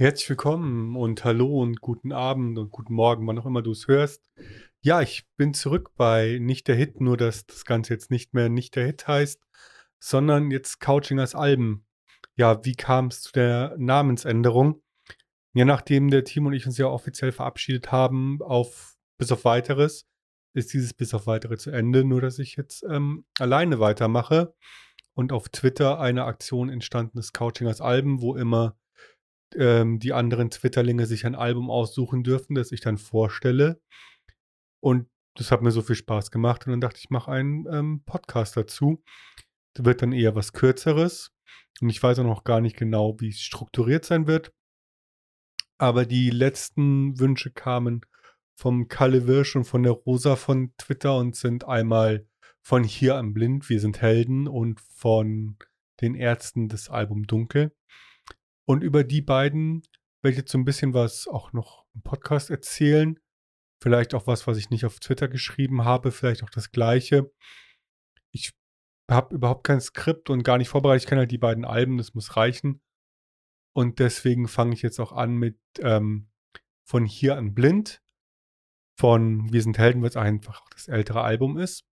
Herzlich willkommen und hallo und guten Abend und guten Morgen, wann auch immer du es hörst. Ja, ich bin zurück bei Nicht der Hit, nur dass das Ganze jetzt nicht mehr Nicht der Hit heißt, sondern jetzt Couching als Alben. Ja, wie kam es zu der Namensänderung? Ja, nachdem der Team und ich uns ja offiziell verabschiedet haben, auf bis auf weiteres, ist dieses bis auf weitere zu Ende, nur dass ich jetzt ähm, alleine weitermache und auf Twitter eine Aktion entstanden ist, Couching als Alben, wo immer ähm, die anderen Twitterlinge sich ein Album aussuchen dürfen, das ich dann vorstelle. Und das hat mir so viel Spaß gemacht. Und dann dachte ich, ich mache einen ähm, Podcast dazu. Das wird dann eher was Kürzeres. Und ich weiß auch noch gar nicht genau, wie es strukturiert sein wird. Aber die letzten Wünsche kamen vom Kalle Wirsch und von der Rosa von Twitter und sind einmal von Hier am Blind, Wir sind Helden und von den Ärzten des Album Dunkel. Und über die beiden werde ich jetzt so ein bisschen was auch noch im Podcast erzählen. Vielleicht auch was, was ich nicht auf Twitter geschrieben habe, vielleicht auch das Gleiche. Ich habe überhaupt kein Skript und gar nicht vorbereitet. Ich kenne halt die beiden Alben, das muss reichen. Und deswegen fange ich jetzt auch an mit ähm, von hier an blind. Von Wir sind Helden, weil es einfach das ältere Album ist.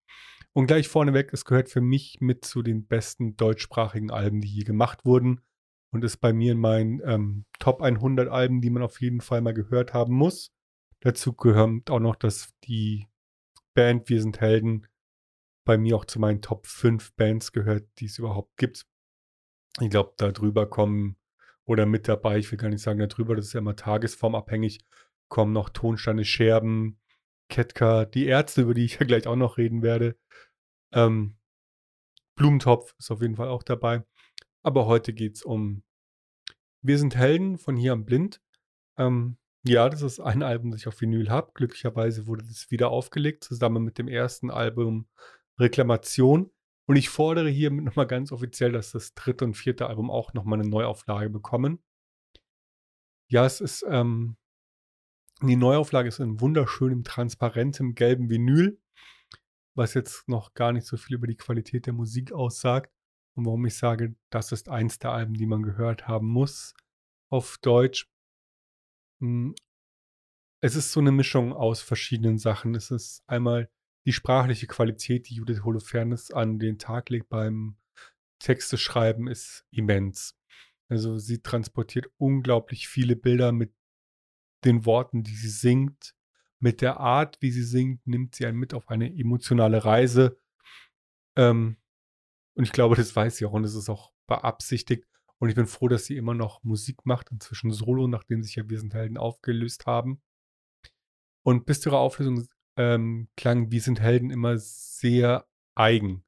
Und gleich vorneweg, es gehört für mich mit zu den besten deutschsprachigen Alben, die je gemacht wurden und ist bei mir in meinen ähm, Top 100 Alben, die man auf jeden Fall mal gehört haben muss. Dazu gehört auch noch, dass die Band Wir sind Helden bei mir auch zu meinen Top 5 Bands gehört, die es überhaupt gibt. Ich glaube, da drüber kommen oder mit dabei, ich will gar nicht sagen darüber, das ist ja immer tagesformabhängig, kommen noch Tonsteine Scherben, Ketka, die Ärzte, über die ich ja gleich auch noch reden werde. Ähm, Blumentopf ist auf jeden Fall auch dabei. Aber heute geht es um Wir sind Helden von hier am Blind. Ähm, ja, das ist ein Album, das ich auf Vinyl habe. Glücklicherweise wurde das wieder aufgelegt, zusammen mit dem ersten Album Reklamation. Und ich fordere hiermit nochmal ganz offiziell, dass das dritte und vierte Album auch nochmal eine Neuauflage bekommen. Ja, es ist, ähm, die Neuauflage ist in wunderschönem, transparentem, gelben Vinyl, was jetzt noch gar nicht so viel über die Qualität der Musik aussagt. Und warum ich sage, das ist eins der Alben, die man gehört haben muss auf Deutsch. Hm, es ist so eine Mischung aus verschiedenen Sachen. Es ist einmal die sprachliche Qualität, die Judith Holofernes an den Tag legt beim Texte schreiben, ist immens. Also sie transportiert unglaublich viele Bilder mit den Worten, die sie singt. Mit der Art, wie sie singt, nimmt sie einen mit auf eine emotionale Reise. Ähm, und ich glaube, das weiß sie auch und es ist auch beabsichtigt. Und ich bin froh, dass sie immer noch Musik macht, inzwischen Solo, nachdem sich ja Wir sind Helden aufgelöst haben. Und bis zu ihrer Auflösung ähm, klang Wir sind Helden immer sehr eigen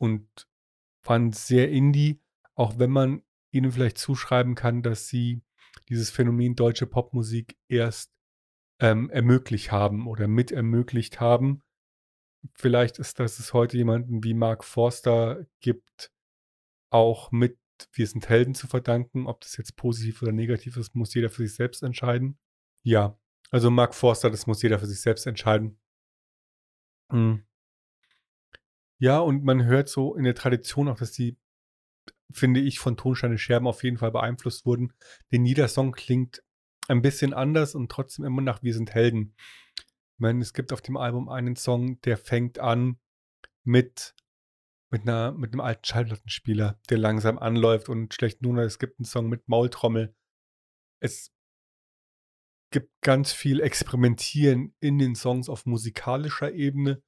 und waren sehr indie, auch wenn man ihnen vielleicht zuschreiben kann, dass sie dieses Phänomen deutsche Popmusik erst ähm, ermöglicht haben oder mit ermöglicht haben vielleicht ist, dass es heute jemanden wie Mark Forster gibt, auch mit Wir sind Helden zu verdanken. Ob das jetzt positiv oder negativ ist, muss jeder für sich selbst entscheiden. Ja, also Mark Forster, das muss jeder für sich selbst entscheiden. Hm. Ja, und man hört so in der Tradition auch, dass die, finde ich, von Tonsteine Scherben auf jeden Fall beeinflusst wurden. Denn jeder Song klingt ein bisschen anders und trotzdem immer nach Wir sind Helden. Ich meine, es gibt auf dem Album einen Song, der fängt an mit, mit, einer, mit einem alten Schallplattenspieler, der langsam anläuft und schlecht nur. Es gibt einen Song mit Maultrommel. Es gibt ganz viel Experimentieren in den Songs auf musikalischer Ebene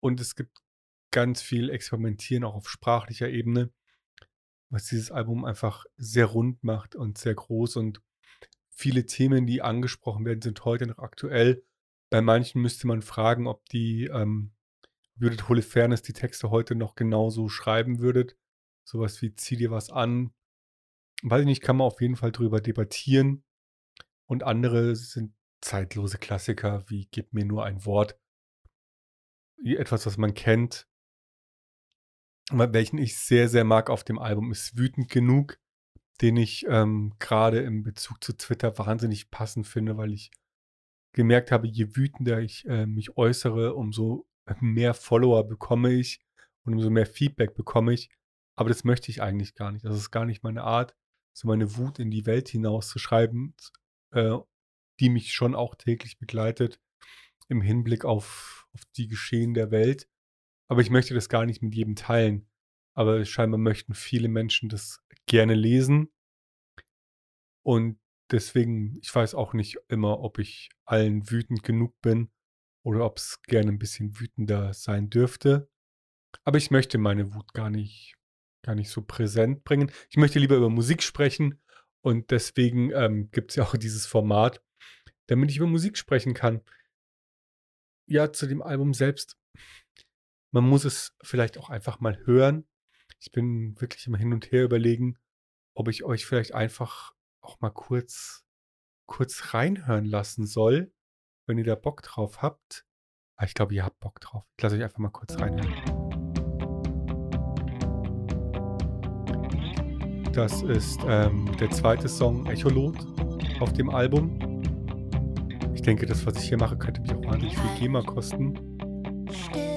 und es gibt ganz viel Experimentieren auch auf sprachlicher Ebene, was dieses Album einfach sehr rund macht und sehr groß und viele Themen, die angesprochen werden, sind heute noch aktuell bei manchen müsste man fragen, ob die ähm, Judith Holofernes die Texte heute noch genauso schreiben würdet. Sowas wie zieh dir was an. Weiß ich nicht, kann man auf jeden Fall drüber debattieren. Und andere sind zeitlose Klassiker wie Gib mir nur ein Wort. Etwas, was man kennt. Welchen ich sehr, sehr mag auf dem Album ist Wütend genug, den ich ähm, gerade im Bezug zu Twitter wahnsinnig passend finde, weil ich gemerkt habe, je wütender ich äh, mich äußere, umso mehr Follower bekomme ich und umso mehr Feedback bekomme ich. Aber das möchte ich eigentlich gar nicht. Das ist gar nicht meine Art. so meine Wut in die Welt hinauszuschreiben, äh, die mich schon auch täglich begleitet im Hinblick auf auf die Geschehen der Welt. Aber ich möchte das gar nicht mit jedem teilen. Aber scheinbar möchten viele Menschen das gerne lesen. Und deswegen, ich weiß auch nicht immer, ob ich allen wütend genug bin oder ob es gerne ein bisschen wütender sein dürfte. Aber ich möchte meine Wut gar nicht, gar nicht so präsent bringen. Ich möchte lieber über Musik sprechen und deswegen ähm, gibt es ja auch dieses Format, damit ich über Musik sprechen kann. Ja, zu dem Album selbst. Man muss es vielleicht auch einfach mal hören. Ich bin wirklich immer hin und her überlegen, ob ich euch vielleicht einfach auch mal kurz, kurz reinhören lassen soll, wenn ihr da Bock drauf habt. Ah, ich glaube, ihr habt Bock drauf. Ich lasse euch einfach mal kurz reinhören. Das ist ähm, der zweite Song Echolot auf dem Album. Ich denke, das, was ich hier mache, könnte mich auch wahnsinnig viel GEMA kosten. Still,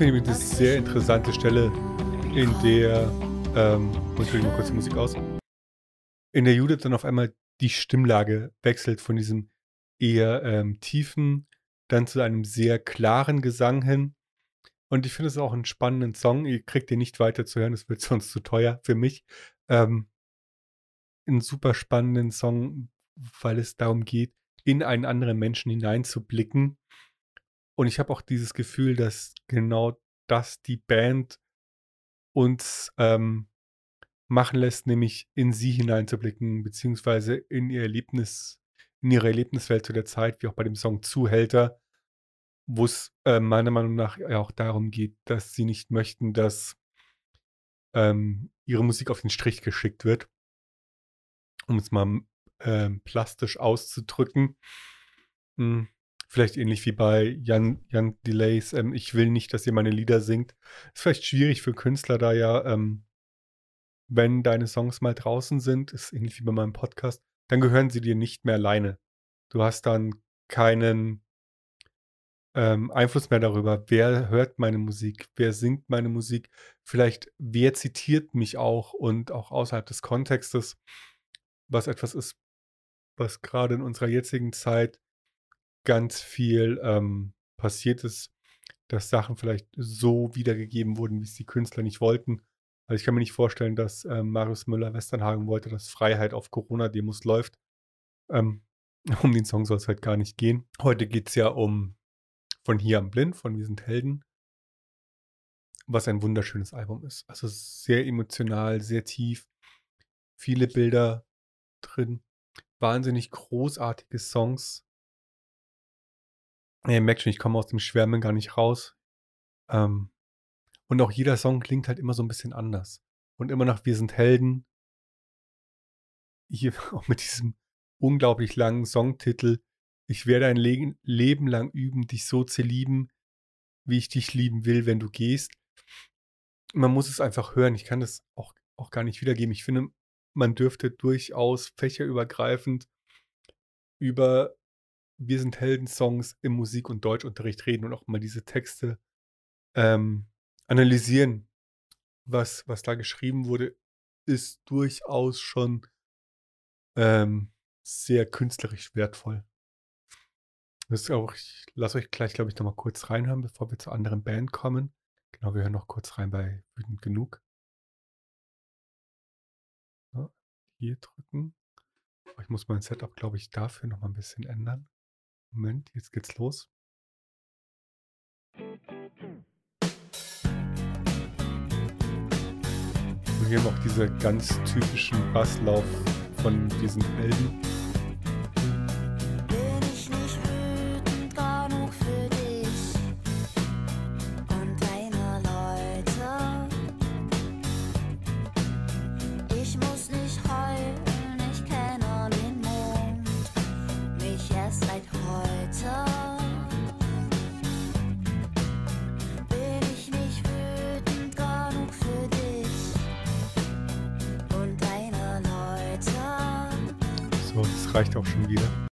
finde ich eine sehr interessante Stelle, in der, ähm, muss ich mal kurz die Musik aus, in der Judith dann auf einmal die Stimmlage wechselt von diesem eher ähm, tiefen, dann zu einem sehr klaren Gesang hin. Und ich finde es auch einen spannenden Song. Ihr kriegt den nicht weiter zu hören, es wird sonst zu teuer für mich. Ähm, einen super spannenden Song, weil es darum geht, in einen anderen Menschen hineinzublicken. Und ich habe auch dieses Gefühl, dass genau das die Band uns ähm, machen lässt, nämlich in sie hineinzublicken, beziehungsweise in ihr Erlebnis, in ihre Erlebniswelt zu der Zeit, wie auch bei dem Song Zuhälter, wo es äh, meiner Meinung nach ja auch darum geht, dass sie nicht möchten, dass ähm, ihre Musik auf den Strich geschickt wird, um es mal ähm, plastisch auszudrücken. Hm, vielleicht ähnlich wie bei Jan, Jan Delays, ähm, ich will nicht, dass ihr meine Lieder singt. Ist vielleicht schwierig für Künstler, da ja, ähm, wenn deine Songs mal draußen sind, ist ähnlich wie bei meinem Podcast, dann gehören sie dir nicht mehr alleine. Du hast dann keinen ähm, Einfluss mehr darüber, wer hört meine Musik, wer singt meine Musik, vielleicht wer zitiert mich auch und auch außerhalb des Kontextes, was etwas ist, was gerade in unserer jetzigen Zeit ganz viel ähm, passiert ist, dass Sachen vielleicht so wiedergegeben wurden, wie es die Künstler nicht wollten. Also ich kann mir nicht vorstellen, dass ähm, Marius Müller-Westernhagen wollte, dass Freiheit auf Corona-Demos läuft. Ähm, um den Song soll es halt gar nicht gehen. Heute geht es ja um Von hier am Blind, von Wir sind Helden, was ein wunderschönes Album ist. Also sehr emotional, sehr tief, viele Bilder drin, wahnsinnig großartige Songs. Ihr merkt schon, ich komme aus dem Schwärmen gar nicht raus. Ähm, und auch jeder Song klingt halt immer so ein bisschen anders. Und immer nach Wir sind Helden. Hier auch mit diesem unglaublich langen Songtitel. Ich werde ein Le Leben lang üben, dich so zu lieben, wie ich dich lieben will, wenn du gehst. Man muss es einfach hören. Ich kann das auch, auch gar nicht wiedergeben. Ich finde, man dürfte durchaus fächerübergreifend über Wir sind Helden-Songs im Musik- und Deutschunterricht reden und auch mal diese Texte ähm, analysieren. Was, was da geschrieben wurde, ist durchaus schon ähm, sehr künstlerisch wertvoll. Auch, ich lasse euch gleich, glaube ich, noch mal kurz reinhören, bevor wir zur anderen Band kommen. Genau, wir hören noch kurz rein bei Wütend genug. Hier drücken. Ich muss mein Setup, glaube ich, dafür noch mal ein bisschen ändern. Moment, jetzt geht's los. Und hier auch diese ganz typischen Basslauf von diesen Helden. Reicht auch schon wieder.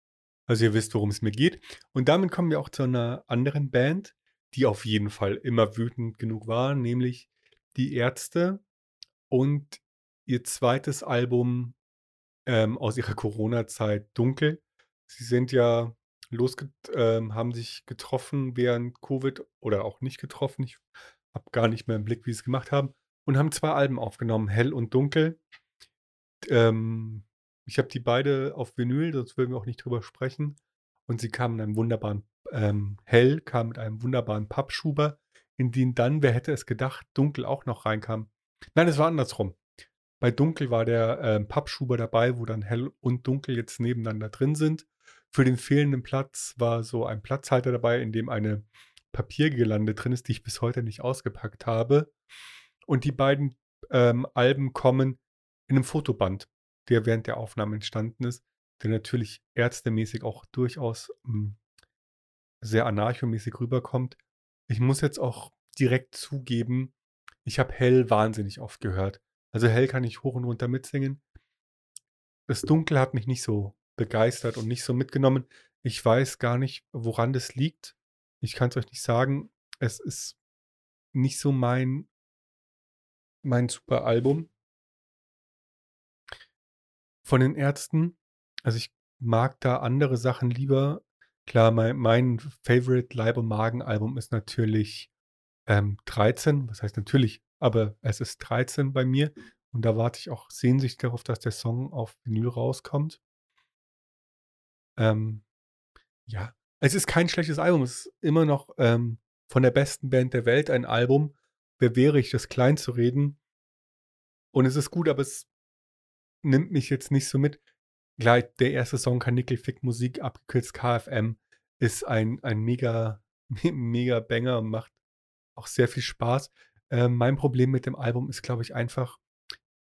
Also ihr wisst, worum es mir geht. Und damit kommen wir auch zu einer anderen Band, die auf jeden Fall immer wütend genug war, nämlich die Ärzte und ihr zweites Album ähm, aus ihrer Corona-Zeit Dunkel. Sie sind ja losge ähm, haben sich getroffen während Covid oder auch nicht getroffen. Ich habe gar nicht mehr im Blick, wie sie es gemacht haben. Und haben zwei Alben aufgenommen, Hell und Dunkel. Ähm, ich habe die beide auf Vinyl, sonst würden wir auch nicht drüber sprechen. Und sie kamen in einem wunderbaren, ähm, Hell kam mit einem wunderbaren Pappschuber, in den dann, wer hätte es gedacht, Dunkel auch noch reinkam. Nein, es war andersrum. Bei Dunkel war der ähm, Pappschuber dabei, wo dann Hell und Dunkel jetzt nebeneinander drin sind. Für den fehlenden Platz war so ein Platzhalter dabei, in dem eine Papiergelande drin ist, die ich bis heute nicht ausgepackt habe. Und die beiden ähm, Alben kommen in einem Fotoband, der während der Aufnahme entstanden ist, der natürlich ärztemäßig auch durchaus mh, sehr anarchomäßig rüberkommt. Ich muss jetzt auch direkt zugeben, ich habe Hell wahnsinnig oft gehört. Also Hell kann ich hoch und runter mitsingen. Das Dunkel hat mich nicht so begeistert und nicht so mitgenommen. Ich weiß gar nicht, woran das liegt. Ich kann es euch nicht sagen. Es ist nicht so mein, mein super Album von den Ärzten. Also ich mag da andere Sachen lieber. Klar, mein, mein Favorite Leib- und Magen-Album ist natürlich ähm, 13. Was heißt natürlich? Aber es ist 13 bei mir. Und da warte ich auch sehnsüchtig darauf, dass der Song auf Vinyl rauskommt. Ähm, ja, es ist kein schlechtes Album. Es ist immer noch ähm, von der besten Band der Welt ein Album. Wer wäre ich, das klein zu reden? Und es ist gut, aber es nimmt mich jetzt nicht so mit. Gleich der erste Song, Kanickel Fick Musik, abgekürzt KFM, ist ein, ein mega, mega Banger und macht auch sehr viel Spaß. Ähm, mein Problem mit dem Album ist, glaube ich, einfach,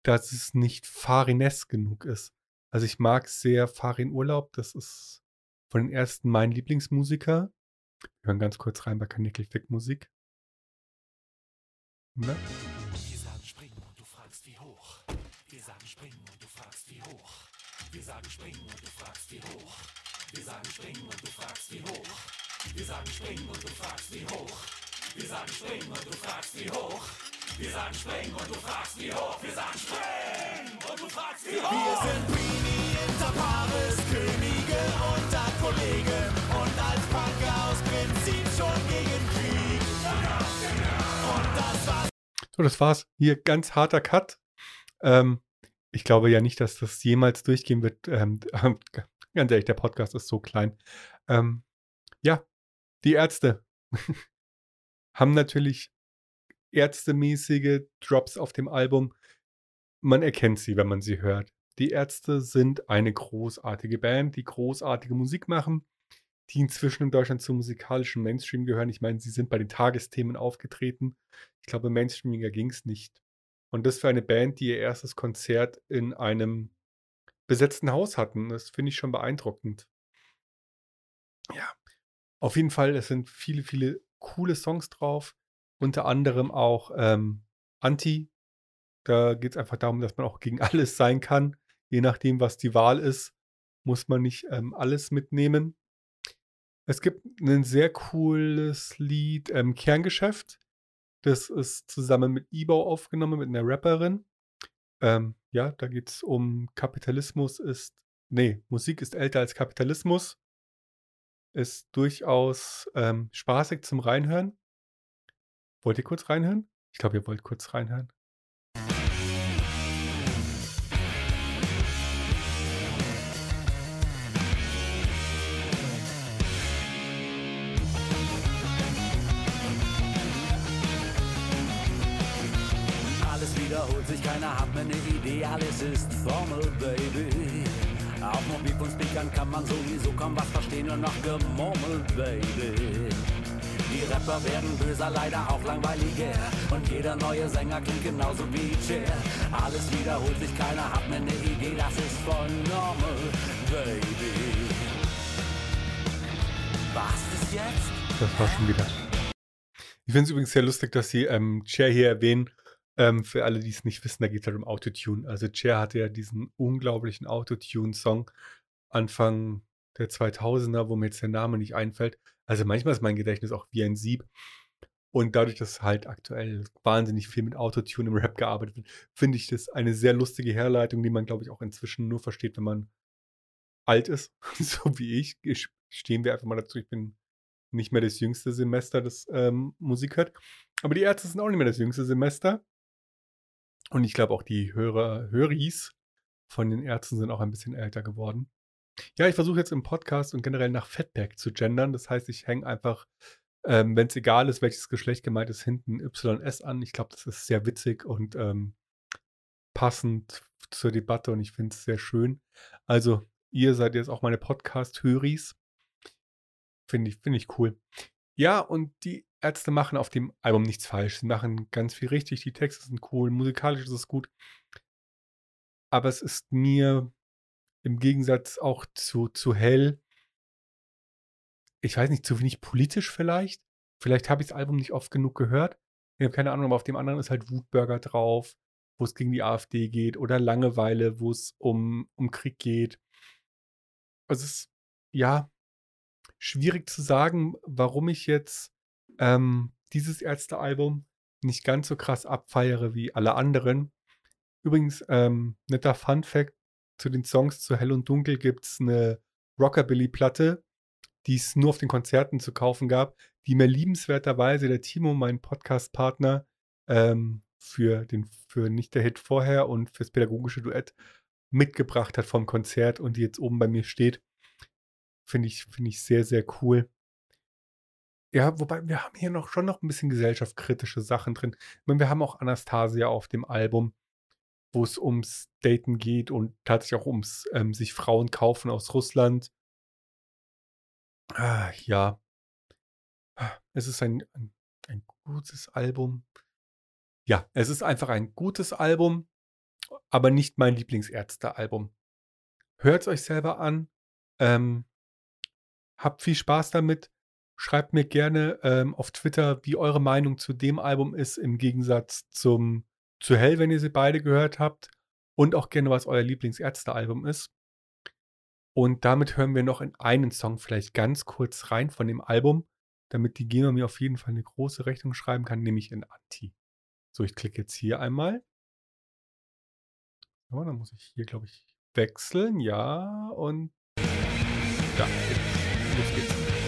dass es nicht Farines genug ist. Also ich mag sehr Farin Urlaub, das ist von den ersten mein Lieblingsmusiker. Wir hören ganz kurz rein bei Kanickel Fick Musik. Ne? Wir sagen springen und du fragst wie hoch. Wir sagen springen und du fragst wie hoch. Wir sagen springen und du fragst wie hoch. Wir sagen springen und du fragst wie hoch. Wir sagen springen und du fragst wie hoch. Wir sagen springen und du fragst wie hoch. Wir sind Beanie Inter Paris, Könige unter Kollegen und als Punker aus Prinzip schon gegen Krieg. Und das war's. So, das war's. Hier ganz harter Cut. Ähm, ich glaube ja nicht, dass das jemals durchgehen wird. Ähm, ganz ehrlich, der Podcast ist so klein. Ähm, ja, die Ärzte haben natürlich ärztemäßige Drops auf dem Album. Man erkennt sie, wenn man sie hört. Die Ärzte sind eine großartige Band, die großartige Musik machen, die inzwischen in Deutschland zum musikalischen Mainstream gehören. Ich meine, sie sind bei den Tagesthemen aufgetreten. Ich glaube, Mainstreamiger ging es nicht. Und das für eine Band, die ihr erstes Konzert in einem besetzten Haus hatten, das finde ich schon beeindruckend. Ja, auf jeden Fall, es sind viele, viele coole Songs drauf. Unter anderem auch ähm, Anti. Da geht es einfach darum, dass man auch gegen alles sein kann. Je nachdem, was die Wahl ist, muss man nicht ähm, alles mitnehmen. Es gibt ein sehr cooles Lied, ähm, Kerngeschäft. Das ist zusammen mit Ibau aufgenommen, mit einer Rapperin. Ähm, ja, da geht es um Kapitalismus ist, nee, Musik ist älter als Kapitalismus. Ist durchaus ähm, spaßig zum Reinhören. Wollt ihr kurz reinhören? Ich glaube, ihr wollt kurz reinhören. Sich, keiner hat mehr eine Idee, alles ist Formel, Baby. Auf Mobilfunkspeakern kann man sowieso kaum was verstehen, nur noch Gemurmel, Baby. Die Rapper werden böser, leider auch langweiliger. Und jeder neue Sänger klingt genauso wie Cher. Alles wiederholt sich, keiner hat mehr eine Idee, das ist voll normal, Baby. Was ist jetzt? Das war schon wieder. Ich finde es übrigens sehr lustig, dass sie ähm, Cher hier erwähnen. Ähm, für alle, die es nicht wissen, da geht es halt um Autotune. Also Cher hatte ja diesen unglaublichen Autotune-Song Anfang der 2000er, wo mir jetzt der Name nicht einfällt. Also manchmal ist mein Gedächtnis auch wie ein Sieb. Und dadurch, dass halt aktuell wahnsinnig viel mit Autotune im Rap gearbeitet wird, finde ich das eine sehr lustige Herleitung, die man, glaube ich, auch inzwischen nur versteht, wenn man alt ist, so wie ich. Stehen wir einfach mal dazu, ich bin nicht mehr das jüngste Semester, das ähm, Musik hört. Aber die Ärzte sind auch nicht mehr das jüngste Semester. Und ich glaube auch die Hörer, Höris von den Ärzten sind auch ein bisschen älter geworden. Ja, ich versuche jetzt im Podcast und generell nach Fatback zu gendern. Das heißt, ich hänge einfach, ähm, wenn es egal ist, welches Geschlecht gemeint ist, hinten YS an. Ich glaube, das ist sehr witzig und ähm, passend zur Debatte und ich finde es sehr schön. Also, ihr seid jetzt auch meine Podcast-Höris. Finde ich, finde ich cool. Ja, und die Ärzte machen auf dem Album nichts falsch. Sie machen ganz viel richtig. Die Texte sind cool, musikalisch ist es gut. Aber es ist mir im Gegensatz auch zu, zu Hell, ich weiß nicht, zu wenig politisch vielleicht. Vielleicht habe ich das Album nicht oft genug gehört. Ich habe keine Ahnung, aber auf dem anderen ist halt Wutburger drauf, wo es gegen die AfD geht, oder Langeweile, wo es um, um Krieg geht. Also es ist, ja, schwierig zu sagen, warum ich jetzt ähm, dieses Ärztealbum nicht ganz so krass abfeiere wie alle anderen. Übrigens, ähm, netter Fun Fact: Zu den Songs zu Hell und Dunkel gibt es eine Rockabilly-Platte, die es nur auf den Konzerten zu kaufen gab, die mir liebenswerterweise der Timo, mein Podcast-Partner, ähm, für, den, für nicht der Hit vorher und fürs pädagogische Duett mitgebracht hat vom Konzert und die jetzt oben bei mir steht. Finde ich, finde ich sehr, sehr cool. Ja, wobei wir haben hier noch schon noch ein bisschen gesellschaftskritische Sachen drin. Ich meine, wir haben auch Anastasia auf dem Album, wo es ums Daten geht und tatsächlich auch ums ähm, sich Frauen kaufen aus Russland. Ah, ja. Es ist ein, ein, ein gutes Album. Ja, es ist einfach ein gutes Album, aber nicht mein Lieblingsärzte-Album. Hört es euch selber an. Ähm, habt viel Spaß damit. Schreibt mir gerne ähm, auf Twitter, wie eure Meinung zu dem Album ist, im Gegensatz zum zu Hell, wenn ihr sie beide gehört habt. Und auch gerne, was euer Lieblingsärzte-Album ist. Und damit hören wir noch in einen Song vielleicht ganz kurz rein von dem Album, damit die GEMA mir auf jeden Fall eine große Rechnung schreiben kann, nämlich in Anti. So, ich klicke jetzt hier einmal. So, dann muss ich hier, glaube ich, wechseln. Ja, und da, los geht's.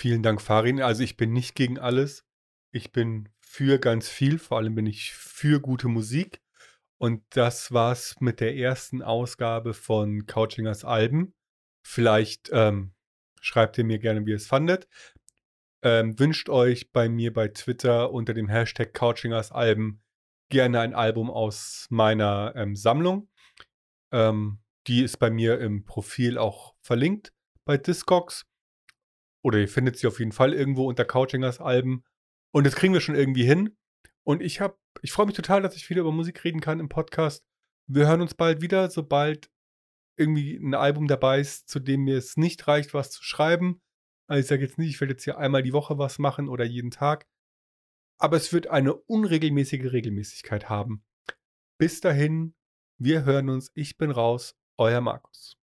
Vielen Dank, Farin. Also ich bin nicht gegen alles. Ich bin für ganz viel. Vor allem bin ich für gute Musik. Und das war's mit der ersten Ausgabe von Couchingers Alben. Vielleicht ähm, schreibt ihr mir gerne, wie ihr es fandet. Ähm, wünscht euch bei mir bei Twitter unter dem Hashtag Couchingers Alben gerne ein Album aus meiner ähm, Sammlung. Ähm, die ist bei mir im Profil auch verlinkt bei Discogs. Oder ihr findet sie auf jeden Fall irgendwo unter Couchingers Alben. Und das kriegen wir schon irgendwie hin. Und ich habe, ich freue mich total, dass ich wieder über Musik reden kann im Podcast. Wir hören uns bald wieder, sobald irgendwie ein Album dabei ist, zu dem mir es nicht reicht, was zu schreiben. Also ich sage jetzt nicht, ich werde jetzt hier einmal die Woche was machen oder jeden Tag. Aber es wird eine unregelmäßige Regelmäßigkeit haben. Bis dahin, wir hören uns. Ich bin raus. Euer Markus.